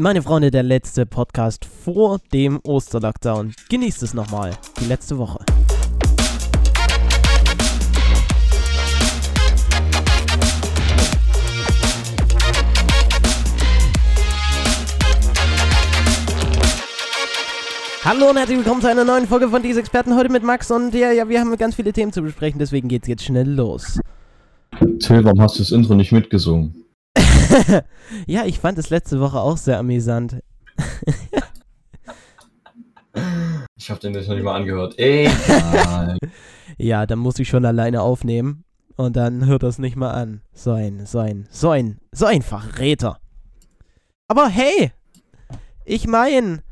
Meine Freunde, der letzte Podcast vor dem Osterlockdown. Genießt es nochmal, die letzte Woche. Hallo und herzlich willkommen zu einer neuen Folge von Diese Experten. Heute mit Max und ja, ja, wir haben ganz viele Themen zu besprechen, deswegen geht's jetzt schnell los. Till, warum hast du das Intro nicht mitgesungen? ja, ich fand es letzte Woche auch sehr amüsant. ich habe den jetzt noch nicht mal angehört. Egal. ja, dann muss ich schon alleine aufnehmen und dann hört das nicht mal an. So ein, so ein, so ein, so ein Verräter. Aber hey, ich meine,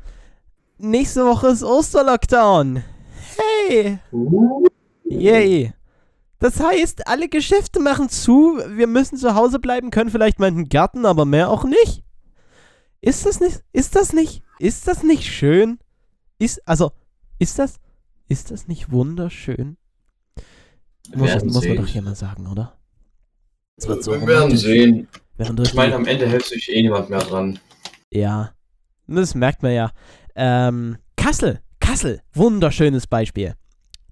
nächste Woche ist Osterlockdown. Hey. Yay. Das heißt, alle Geschäfte machen zu, wir müssen zu Hause bleiben, können vielleicht mal in den Garten, aber mehr auch nicht. Ist das nicht, ist das nicht, ist das nicht schön? Ist, also, ist das, ist das nicht wunderschön? Muss, muss man doch hier mal sagen, oder? Es wird so wir werden sehen. Ich meine, am Ende hält sich eh niemand mehr dran. Ja, das merkt man ja. Ähm, Kassel, Kassel, wunderschönes Beispiel.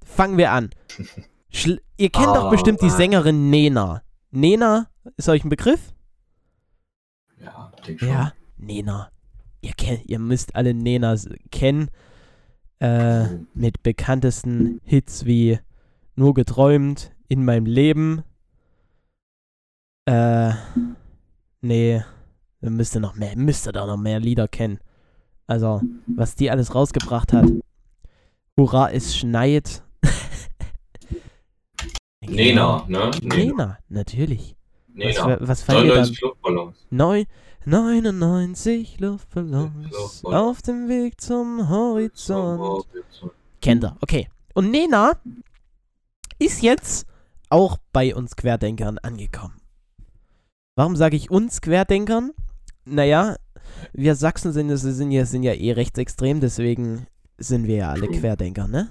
Fangen wir an. Schl Ihr kennt oh, doch bestimmt die Sängerin Nena. Nena, ist euch ein Begriff? Ja, denk schon. Ja, Nena. Ihr, kennt, ihr müsst alle Nena kennen. Äh, mit bekanntesten Hits wie Nur geträumt, In meinem Leben. Äh, nee, müsste noch mehr, müsste da noch mehr Lieder kennen. Also, was die alles rausgebracht hat. Hurra, es schneit. Nena, ne? Nena, Nena natürlich. Nena. Was, was fand 99 Luftballons. Neun, 99 Luftballons, Luftballons auf dem Weg zum Horizont. Horizont. Kennt er, okay. Und Nena ist jetzt auch bei uns Querdenkern angekommen. Warum sage ich uns Querdenkern? Naja, wir Sachsen sind, sind, ja, sind ja eh rechtsextrem, deswegen sind wir ja alle Querdenker, ne?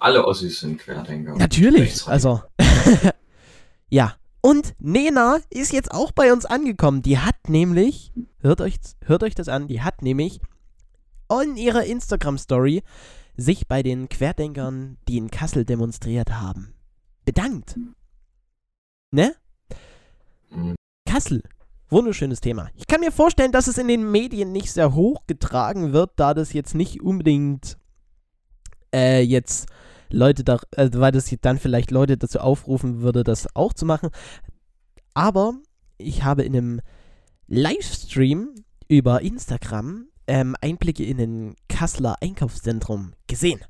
Alle Ossis sind Querdenker. Natürlich, also. ja. Und Nena ist jetzt auch bei uns angekommen. Die hat nämlich, hört euch, hört euch das an, die hat nämlich in ihrer Instagram-Story sich bei den Querdenkern, die in Kassel demonstriert haben, bedankt. Ne? Mhm. Kassel, Wunderschönes Thema. Ich kann mir vorstellen, dass es in den Medien nicht sehr hoch getragen wird, da das jetzt nicht unbedingt äh, jetzt Leute da, äh, weil das dann vielleicht Leute dazu aufrufen würde, das auch zu machen. Aber ich habe in einem Livestream über Instagram ähm, Einblicke in ein Kasseler Einkaufszentrum gesehen.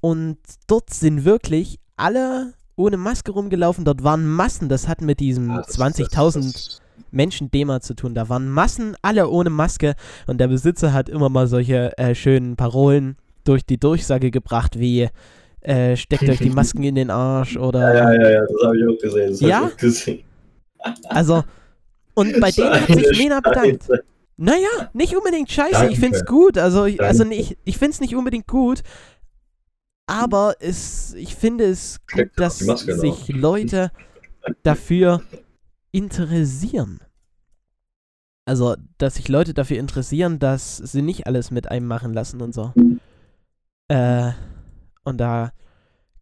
Und dort sind wirklich alle ohne Maske rumgelaufen. Dort waren Massen, das hat mit diesem ja, 20.000 Menschen-Dema zu tun. Da waren Massen, alle ohne Maske und der Besitzer hat immer mal solche äh, schönen Parolen durch die Durchsage gebracht, wie äh, steckt euch die Masken in den Arsch oder. Ja, ja, ja, das habe ich auch gesehen. Das ja? Gesehen. Also, und bei denen hat sich Lena bedankt. Naja, nicht unbedingt scheiße, Danke. ich find's gut. Also, ich, also nicht, ich find's nicht unbedingt gut, aber es, ich finde es gut, dass sich Leute dafür interessieren. Also, dass sich Leute dafür interessieren, dass sie nicht alles mit einem machen lassen und so. Äh, und da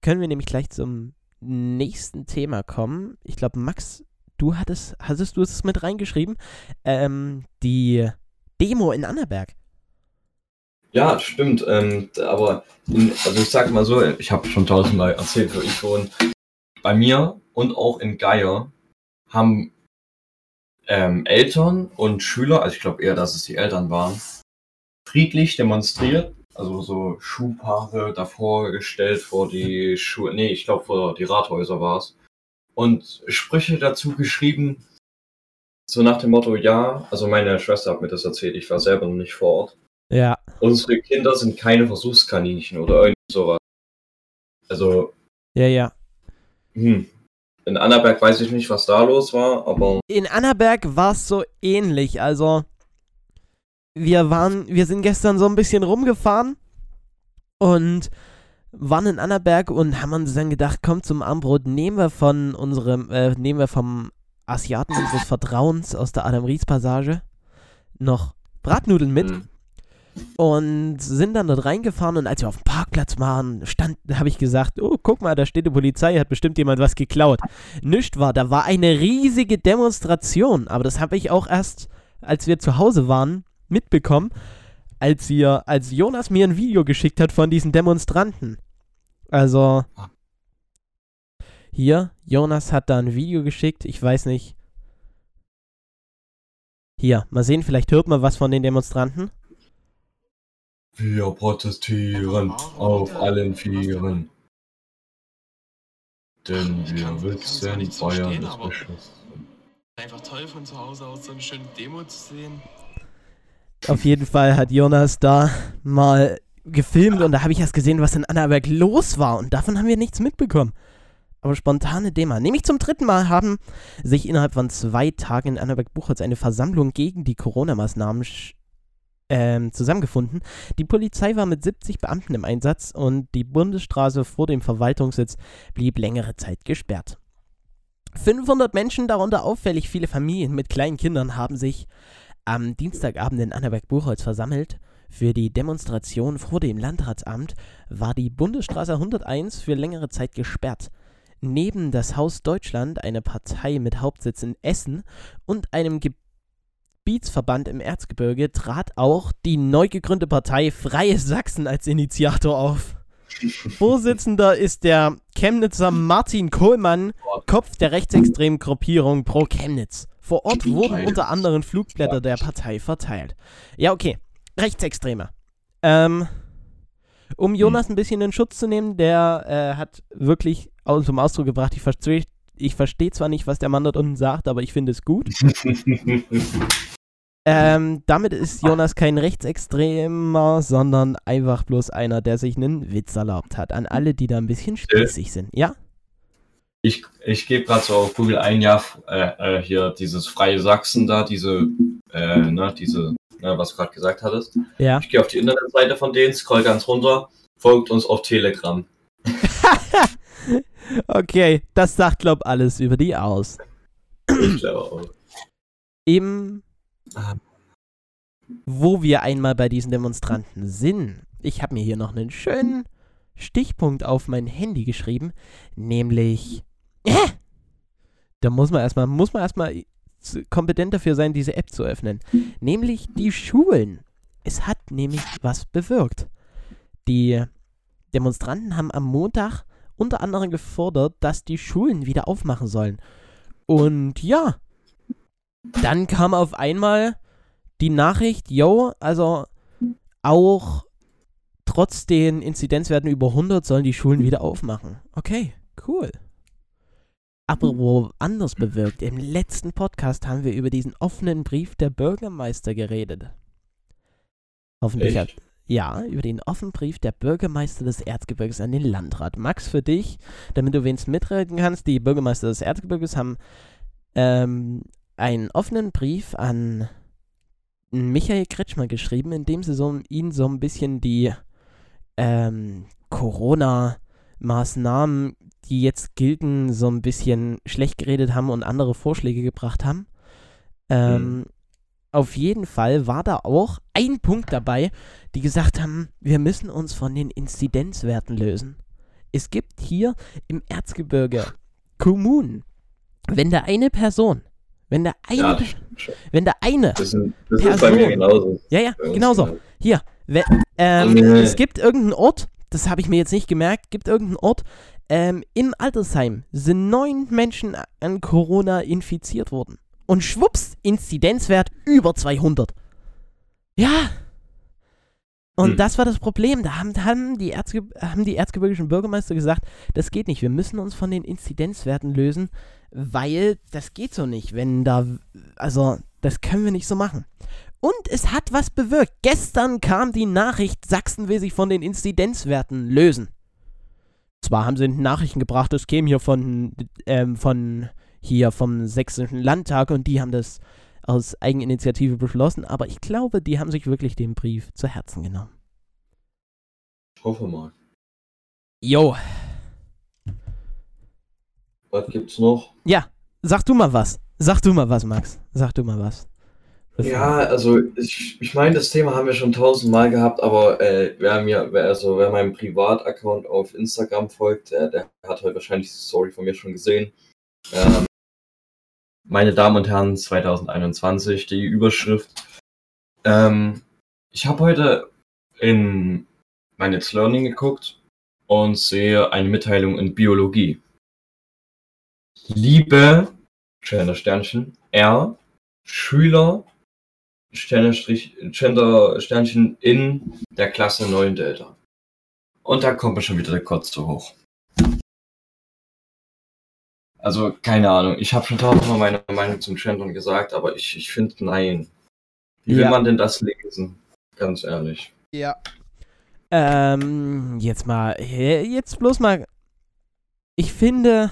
können wir nämlich gleich zum nächsten Thema kommen. Ich glaube, Max, du hattest, hattest du es mit reingeschrieben? Ähm, die Demo in Annaberg. Ja, stimmt. Ähm, aber in, also ich sag mal so, ich habe schon tausendmal erzählt, wo ich wohne. Bei mir und auch in Geier haben ähm, Eltern und Schüler, also ich glaube eher, dass es die Eltern waren, friedlich demonstriert, also so Schuhpaare davor gestellt vor die Schuhe, nee, ich glaube vor die Rathäuser war es. Und Sprüche dazu geschrieben, so nach dem Motto, ja, also meine Schwester hat mir das erzählt, ich war selber noch nicht vor Ort. Ja. Unsere Kinder sind keine Versuchskaninchen oder irgend sowas. Also. Ja, ja. Hm, in Annaberg weiß ich nicht, was da los war, aber. In Annaberg war es so ähnlich. Also, wir waren, wir sind gestern so ein bisschen rumgefahren und waren in Annaberg und haben uns dann gedacht, komm zum Armbrot, nehmen wir von unserem, äh, nehmen wir vom Asiaten unseres Vertrauens aus der Adam Ries Passage noch Bratnudeln mit Mhm. und sind dann dort reingefahren und als wir auf dem Parkplatz waren, stand, habe ich gesagt, oh, guck mal, da steht die Polizei, hat bestimmt jemand was geklaut. Nischt war, da war eine riesige Demonstration, aber das habe ich auch erst, als wir zu Hause waren, mitbekommen, als wir, als Jonas mir ein Video geschickt hat von diesen Demonstranten. Also, hier, Jonas hat da ein Video geschickt, ich weiß nicht. Hier, mal sehen, vielleicht hört man was von den Demonstranten. Wir protestieren auf allen Vieren. Denn wir wissen, Bayern ist beschissen. Einfach toll von zu Hause aus so eine schöne Demo zu sehen. Auf jeden Fall hat Jonas da mal gefilmt und da habe ich erst gesehen, was in Annaberg los war und davon haben wir nichts mitbekommen. Aber spontane Demo. Nämlich zum dritten Mal haben sich innerhalb von zwei Tagen in Annaberg-Buchholz eine Versammlung gegen die Corona-Maßnahmen ähm, zusammengefunden. Die Polizei war mit 70 Beamten im Einsatz und die Bundesstraße vor dem Verwaltungssitz blieb längere Zeit gesperrt. 500 Menschen, darunter auffällig viele Familien mit kleinen Kindern, haben sich am Dienstagabend in Annaberg-Buchholz versammelt. Für die Demonstration vor dem Landratsamt war die Bundesstraße 101 für längere Zeit gesperrt. Neben das Haus Deutschland, eine Partei mit Hauptsitz in Essen und einem Gebietsverband im Erzgebirge, trat auch die neu gegründete Partei Freie Sachsen als Initiator auf. Vorsitzender ist der Chemnitzer Martin Kohlmann, Kopf der rechtsextremen Gruppierung Pro Chemnitz. Vor Ort wurden unter anderem Flugblätter der Partei verteilt. Ja, okay. Rechtsextreme. Ähm, um Jonas ein bisschen in Schutz zu nehmen, der äh, hat wirklich zum Ausdruck gebracht, ich verstehe ich versteh zwar nicht, was der Mann dort unten sagt, aber ich finde es gut. Ähm, damit ist Jonas kein Rechtsextremer, sondern einfach bloß einer, der sich einen Witz erlaubt hat. An alle, die da ein bisschen spießig sind. Ja? Ich, ich gebe gerade so auf Google ein, ja, äh, äh, hier dieses Freie Sachsen da, diese, äh, ne, diese, ne, was du gerade gesagt hattest. Ja. Ich gehe auf die Internetseite von denen, scroll ganz runter, folgt uns auf Telegram. Okay, das sagt, glaub alles über die aus. Ich glaube auch. Im, wo wir einmal bei diesen Demonstranten sind, ich habe mir hier noch einen schönen Stichpunkt auf mein Handy geschrieben, nämlich, da muss man erstmal, muss man erstmal kompetent dafür sein, diese App zu öffnen, nämlich die Schulen. Es hat nämlich was bewirkt. Die Demonstranten haben am Montag unter anderem gefordert, dass die Schulen wieder aufmachen sollen. Und ja, dann kam auf einmal die Nachricht, yo, also auch trotz den Inzidenzwerten über 100 sollen die Schulen wieder aufmachen. Okay, cool. Aber wo anders bewirkt, im letzten Podcast haben wir über diesen offenen Brief der Bürgermeister geredet. Hoffentlich hat, Echt? ja, über den offenen Brief der Bürgermeister des Erzgebirges an den Landrat. Max, für dich, damit du wenigstens mitreden kannst, die Bürgermeister des Erzgebirges haben ähm, einen offenen Brief an Michael Kretschmer geschrieben, in dem sie so, ihn so ein bisschen die ähm, Corona-Maßnahmen, die jetzt gelten, so ein bisschen schlecht geredet haben und andere Vorschläge gebracht haben. Ähm, Auf jeden Fall war da auch ein Punkt dabei, die gesagt haben, wir müssen uns von den Inzidenzwerten lösen. Es gibt hier im Erzgebirge Kommunen, wenn da eine Person, wenn da eine, Ja, wenn da eine, Das, ist- das ist bei mir Person. genauso. ja, ja, genau genauso. Hier, we, ähm, es gibt irgendeinen Ort, das habe ich mir jetzt nicht gemerkt, gibt irgendeinen Ort, ähm, im Altersheim sind neun Menschen an Corona infiziert worden. Und schwupps, Inzidenzwert über 200. Ja. Und Hm. das war das Problem. Da haben, haben, die Erzge haben die erzgebirgischen Bürgermeister gesagt, das geht nicht. Wir müssen uns von den Inzidenzwerten lösen, weil das geht so nicht. Wenn da, also, das können wir nicht so machen. Und es hat was bewirkt. Gestern kam die Nachricht, Sachsen will sich von den Inzidenzwerten lösen. Zwar haben sie Nachrichten gebracht, es käme hier von, ähm, von hier vom Sächsischen Landtag und die haben das aus Eigeninitiative beschlossen, aber ich glaube, die haben sich wirklich den Brief zu Herzen genommen. Ich hoffe mal. Jo, Was gibt's noch? ja, sag du mal was. Sag du mal was, Max. Sag du mal was. Ja, also ich, ich meine, das Thema haben wir schon tausendmal gehabt, aber äh, wer mir, wer, also wer meinem Privataccount auf Instagram folgt, der, der hat heute wahrscheinlich die Story von mir schon gesehen. Ähm, meine Damen und Herren, 2021, die Überschrift. Ähm, ich habe heute in mein It's Learning geguckt und sehe eine Mitteilung in Biologie. Liebe Sternchen R Schüler Gender Sternchen in der Klasse 9 Delta. Und da kommt mir schon wieder der Kotz zu hoch. Also, keine Ahnung. Ich habe schon tausendmal meine Meinung zum Gendern gesagt, aber ich, ich finde, nein. Wie Ja. will man denn das lesen? Ganz ehrlich. Ja. Ähm, jetzt mal, jetzt bloß mal. Ich finde,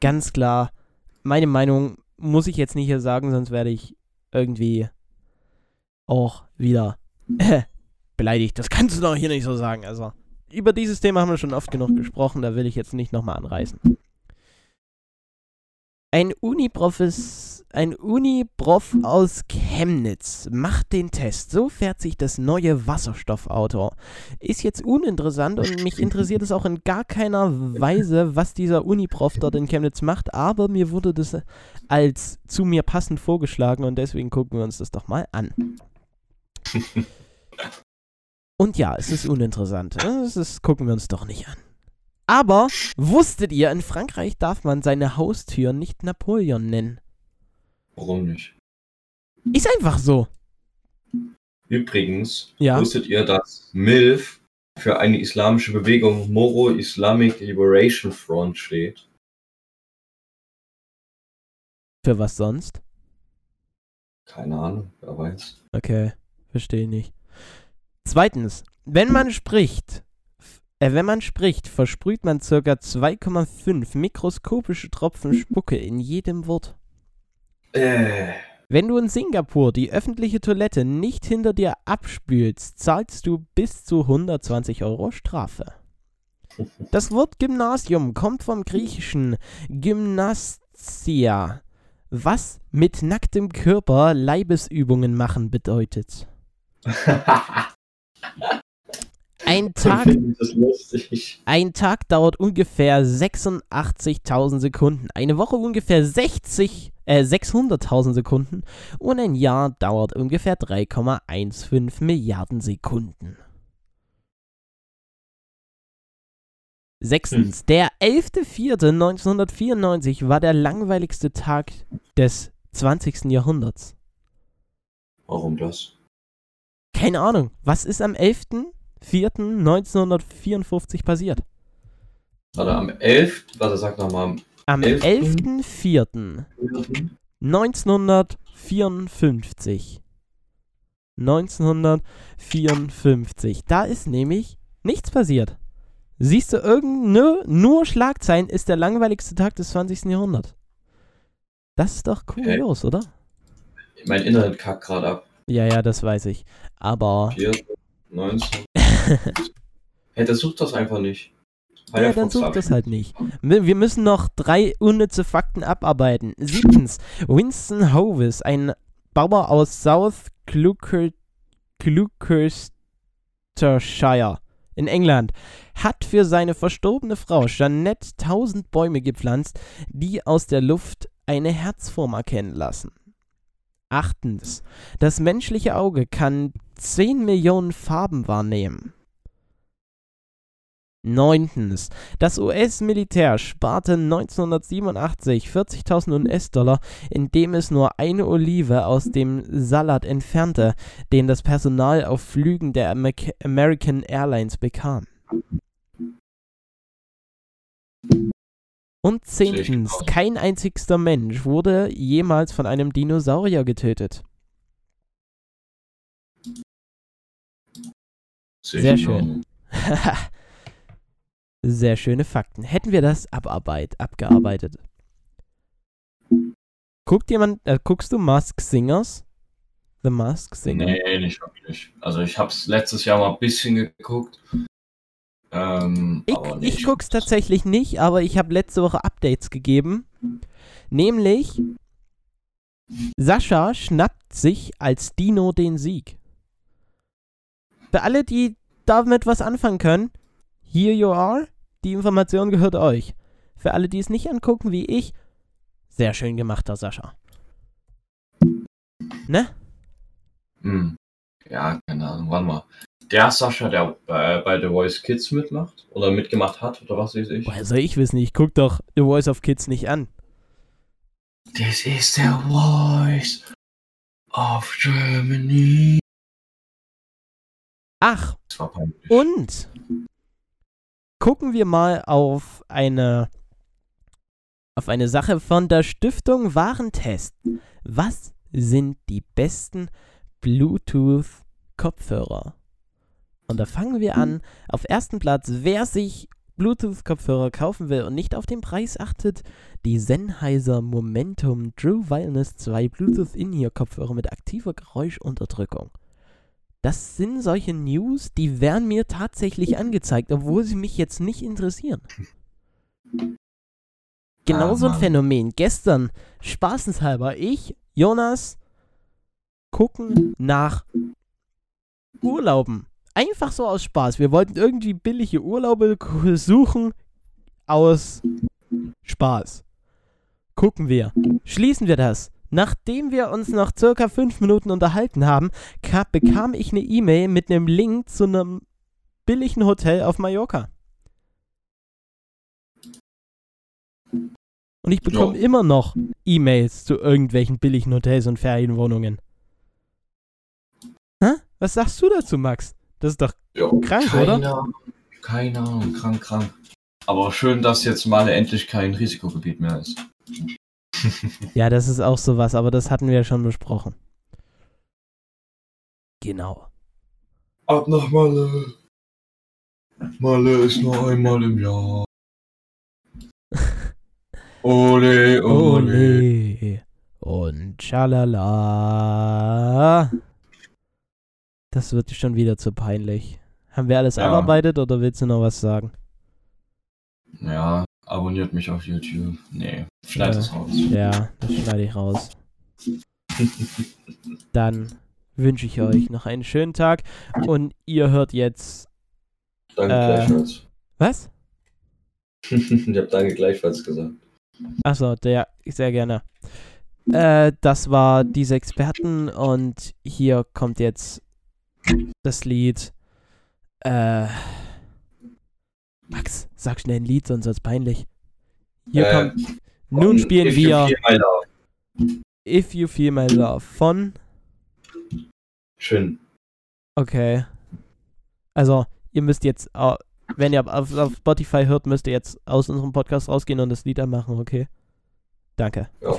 ganz klar, meine Meinung muss ich jetzt nicht hier sagen, sonst werde ich irgendwie auch wieder äh, beleidigt. Das kannst du doch hier nicht so sagen. Also, über dieses Thema haben wir schon oft genug gesprochen, da will ich jetzt nicht nochmal anreißen. Ein Uniprofes, ein Uniprof aus Chemnitz macht den Test. So fährt sich das neue Wasserstoffauto. Ist jetzt uninteressant und mich interessiert es auch in gar keiner Weise, was dieser Uniprof dort in Chemnitz macht, aber mir wurde das als zu mir passend vorgeschlagen und deswegen gucken wir uns das doch mal an. Und ja, es ist uninteressant. Das gucken wir uns doch nicht an. Aber wusstet ihr, in Frankreich darf man seine Haustür nicht Napoleon nennen? Warum nicht? Ist einfach so. Übrigens, Ja. wusstet ihr, dass MILF für eine islamische Bewegung Moro Islamic Liberation Front steht? Für was sonst? Keine Ahnung, wer weiß. Okay, verstehe nicht. Zweitens, wenn man spricht, wenn man spricht, versprüht man circa 2,5 mikroskopische Tropfen Spucke in jedem Wort. Äh, Wenn du in Singapur die öffentliche Toilette nicht hinter dir abspülst, zahlst du bis zu 120 Euro Strafe. Das Wort Gymnasium kommt vom griechischen Gymnastia, was mit nacktem Körper Leibesübungen machen bedeutet. Ein Tag, ein Tag dauert ungefähr 86.000 Sekunden, eine Woche ungefähr 60, äh, 600.000 Sekunden und ein Jahr dauert ungefähr 3,15 Milliarden Sekunden. Sechstens, der 11.04.1994 war der langweiligste Tag des 20. Jahrhunderts. Warum das? Keine Ahnung, was ist am 11.04.1954 passiert? Warte, am 11. Warte, sag nochmal. Am 11.? 11.04.1954. 1954. Da ist nämlich nichts passiert. Siehst du irgend nur, nur Schlagzeilen ist der langweiligste Tag des 20. Jahrhunderts. Das ist doch kurios, oder? Mein Internet kackt gerade ab. Ja, ja, das weiß ich. Aber 4, 19. hey, das sucht das einfach nicht. Ja, dann sucht das halt nicht. Wir wir müssen noch drei unnütze Fakten abarbeiten. Siebtens, Winston Hovis, ein Bauer aus South Gloucester- Gloucestershire in England, hat für seine verstorbene Frau Jeanette tausend Bäume gepflanzt, die aus der Luft eine Herzform erkennen lassen. Achtens, das menschliche Auge kann 10 Millionen Farben wahrnehmen. Neuntens, das US-Militär sparte 1987 40.000 US-Dollar, indem es nur eine Olive aus dem Salat entfernte, den das Personal auf Flügen der Amer- American Airlines bekam. Und zehntens, kein einzigster Mensch wurde jemals von einem Dinosaurier getötet. Sehr schön. Sehr schöne Fakten. Hätten wir das abarbeit, abgearbeitet. Guckt jemand, äh, guckst du Mask Singers? The Mask Singer? Nee, nicht wirklich. Also ich hab's letztes Jahr mal ein bisschen geguckt. Ähm, Ich, nee, ich guck's tatsächlich nicht, aber ich habe letzte Woche Updates gegeben. Nämlich Sascha schnappt sich als Dino den Sieg. Für alle, die damit was anfangen können, here you are. Die Information gehört euch. Für alle, die es nicht angucken, wie ich, sehr schön gemachter Sascha. Ne? Hm. Ja, keine Ahnung, warte mal. Der Sascha, der bei, bei The Voice Kids mitmacht oder mitgemacht hat oder was weiß ich. Woher soll ich wissen? Ich guck doch The Voice of Kids nicht an. This is the voice of Germany. Ach, und gucken wir mal auf eine auf eine Sache von der Stiftung Warentest. Was sind die besten Bluetooth Kopfhörer? Und da fangen wir an. Auf ersten Platz, wer sich Bluetooth-Kopfhörer kaufen will und nicht auf den Preis achtet, die Sennheiser Momentum True Wireless 2 Bluetooth In-Ear-Kopfhörer mit aktiver Geräuschunterdrückung. Das sind solche News, die werden mir tatsächlich angezeigt, obwohl sie mich jetzt nicht interessieren. Genauso Ah, ein Mann. Phänomen. Gestern, spaßenshalber, ich, Jonas, gucken nach Urlauben. Einfach so aus Spaß. Wir wollten irgendwie billige Urlaube suchen aus Spaß. Gucken wir. Schließen wir das. Nachdem wir uns noch circa fünf Minuten unterhalten haben, ka- bekam ich eine E-Mail mit einem Link zu einem billigen Hotel auf Mallorca. Und ich bekomme Ja. immer noch E-Mails zu irgendwelchen billigen Hotels und Ferienwohnungen. Hä? Was sagst du dazu, Max? Das ist doch Ja, Krank, keine, oder? Keine Ahnung, krank, krank. Aber schön, dass jetzt mal endlich kein Risikogebiet mehr ist. Ja, das ist auch sowas, aber das hatten wir ja schon besprochen. Genau. Ab nach Malle. Malle ist nur einmal im Jahr. Ole, ole. Ole. Und schalala. Das wird schon wieder zu peinlich. Haben wir alles Ja. abarbeitet oder willst du noch was sagen? Ja, abonniert mich auf YouTube. Nee, schneid Ja. es raus. Ja, das schneide ich raus. Dann wünsche ich euch noch einen schönen Tag und ihr hört jetzt. Danke Äh. gleichfalls. Was? ich hab danke gleichfalls gesagt. Achso, der, sehr gerne. Äh, das war diese Experten und hier kommt jetzt das Lied. Äh, Max, sag schnell ein Lied, sonst wird's peinlich. Hier Äh, kommt. Nun spielen if you wir feel my love. If You Feel My Love von. Schön. Okay. Also, ihr müsst jetzt, wenn ihr auf, auf Spotify hört, müsst ihr jetzt aus unserem Podcast rausgehen und das Lied anmachen, okay? Danke. Ja.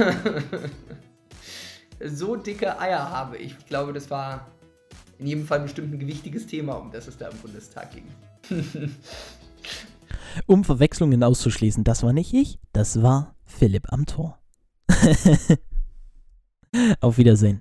so dicke Eier habe ich. Ich glaube, das war in jedem Fall bestimmt ein gewichtiges Thema, um das es da im Bundestag ging. Um Verwechslungen auszuschließen, das war nicht ich, das war Philipp am Tor. Auf Wiedersehen.